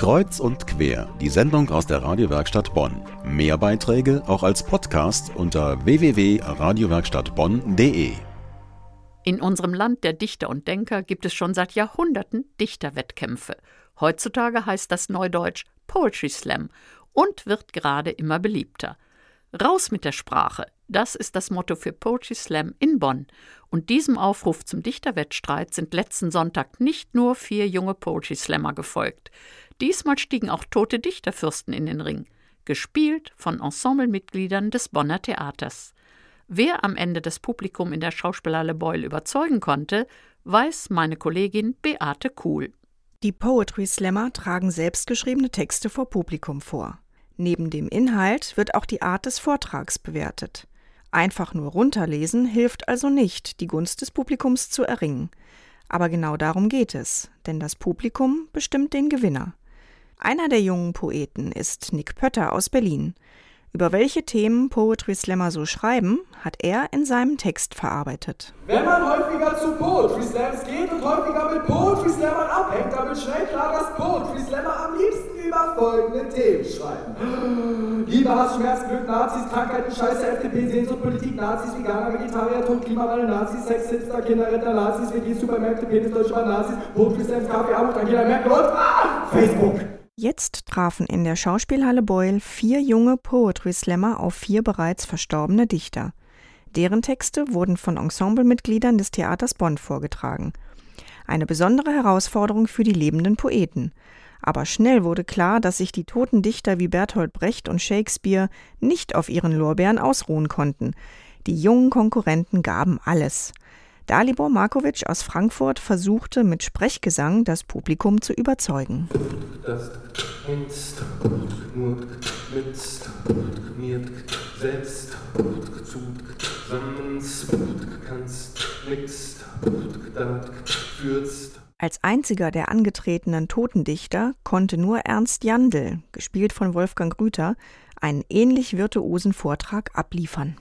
Kreuz und quer, die Sendung aus der Radiowerkstatt Bonn. Mehr Beiträge auch als Podcast unter www.radiowerkstattbonn.de. In unserem Land der Dichter und Denker gibt es schon seit Jahrhunderten Dichterwettkämpfe. Heutzutage heißt das Neudeutsch Poetry Slam und wird gerade immer beliebter. Raus mit der Sprache, das ist das Motto für Poetry Slam in Bonn. Und diesem Aufruf zum Dichterwettstreit sind letzten Sonntag nicht nur vier junge Poetry Slammer gefolgt. Diesmal stiegen auch tote Dichterfürsten in den Ring, gespielt von Ensemblemitgliedern des Bonner Theaters. Wer am Ende das Publikum in der Schauspielhalle Beul überzeugen konnte, weiß meine Kollegin Beate Kuhl. Die Poetry Slammer tragen selbstgeschriebene Texte vor Publikum vor. Neben dem Inhalt wird auch die Art des Vortrags bewertet. Einfach nur runterlesen hilft also nicht, die Gunst des Publikums zu erringen. Aber genau darum geht es, denn das Publikum bestimmt den Gewinner. Einer der jungen Poeten ist Nick Pötter aus Berlin. Über welche Themen Poetry Slammer so schreiben, hat er in seinem Text verarbeitet. Wenn man häufiger zu Poetry Slams geht und häufiger mit Poetry Slammern abhängt, dann wird schnell klar, dass Poetry Slammer folgende Themen schreiben. Liebe, Hass, Schmerz, Glück, Nazis, Krankheiten, Scheiße, FDP, Sehnsucht, Politik, Nazis, Veganer, Vegetarier, Tod, Klimawandel, Nazis, Sex, Hipster, Kinderretter, Nazis, WG, Supermärkte, Penis, Deutsche Nazis, Slams, Kaffee, Armut, Angela Merkel und ah, Facebook. Jetzt trafen in der Schauspielhalle Beul vier junge Poetry Slammer auf vier bereits verstorbene Dichter. Deren Texte wurden von Ensemblemitgliedern des Theaters Bonn vorgetragen. Eine besondere Herausforderung für die lebenden Poeten. Aber schnell wurde klar, dass sich die toten Dichter wie Bertolt Brecht und Shakespeare nicht auf ihren Lorbeeren ausruhen konnten. Die jungen Konkurrenten gaben alles. Dalibor Markovic aus Frankfurt versuchte mit Sprechgesang das Publikum zu überzeugen. Als einziger der angetretenen Totendichter konnte nur Ernst Jandl, gespielt von Wolfgang Grüter, einen ähnlich virtuosen Vortrag abliefern.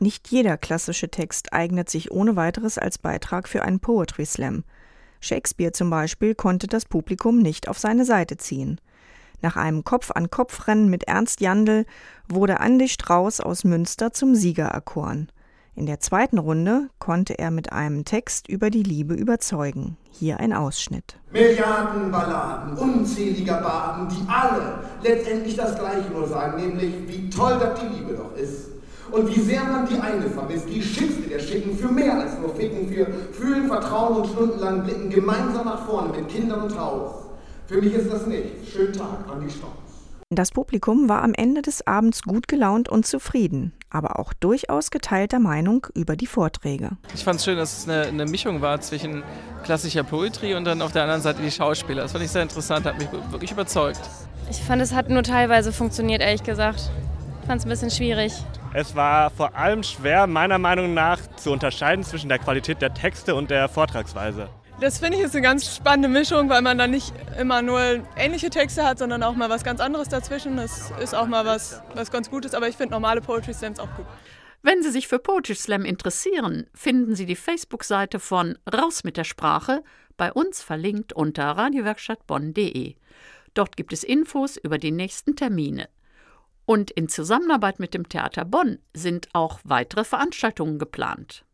Nicht jeder klassische Text eignet sich ohne weiteres als Beitrag für einen Poetry Slam. Shakespeare zum Beispiel konnte das Publikum nicht auf seine Seite ziehen. Nach einem Kopf-an-Kopf-Rennen mit Ernst Jandl wurde Andi Strauß aus Münster zum Sieger erkoren. In der zweiten Runde konnte er mit einem Text über die Liebe überzeugen. Hier ein Ausschnitt. Milliarden Balladen, unzähliger Baden, die alle letztendlich das Gleiche nur sagen, nämlich wie toll dass die Liebe doch ist. Und wie sehr man die eine vermisst, die schickste der Schicken, für mehr als nur Ficken, für Fühlen, Vertrauen und stundenlang Blicken, gemeinsam nach vorne mit Kindern und Haus. Für mich ist das nicht. Schönen Tag an die Stadt. Das Publikum war am Ende des Abends gut gelaunt und zufrieden, aber auch durchaus geteilter Meinung über die Vorträge. Ich fand es schön, dass es eine, eine, Mischung war zwischen klassischer Poetry und dann auf der anderen Seite die Schauspieler. Das fand ich sehr interessant, hat mich wirklich überzeugt. Ich fand, es hat nur teilweise funktioniert, ehrlich gesagt. Ich fand es ein bisschen schwierig. Es war vor allem schwer, meiner Meinung nach, zu unterscheiden zwischen der Qualität der Texte und der Vortragsweise. Das finde ich ist eine ganz spannende Mischung, weil man dann nicht immer nur ähnliche Texte hat, sondern auch mal was ganz anderes dazwischen. Das ist auch mal was, was ganz Gutes, aber ich finde normale Poetry Slams auch gut. Wenn Sie sich für Poetry Slam interessieren, finden Sie die Facebook-Seite von Raus mit der Sprache, bei uns verlinkt unter radiowerkstattbonn.de. Dort gibt es Infos über die nächsten Termine. Und in Zusammenarbeit mit dem Theater Bonn sind auch weitere Veranstaltungen geplant.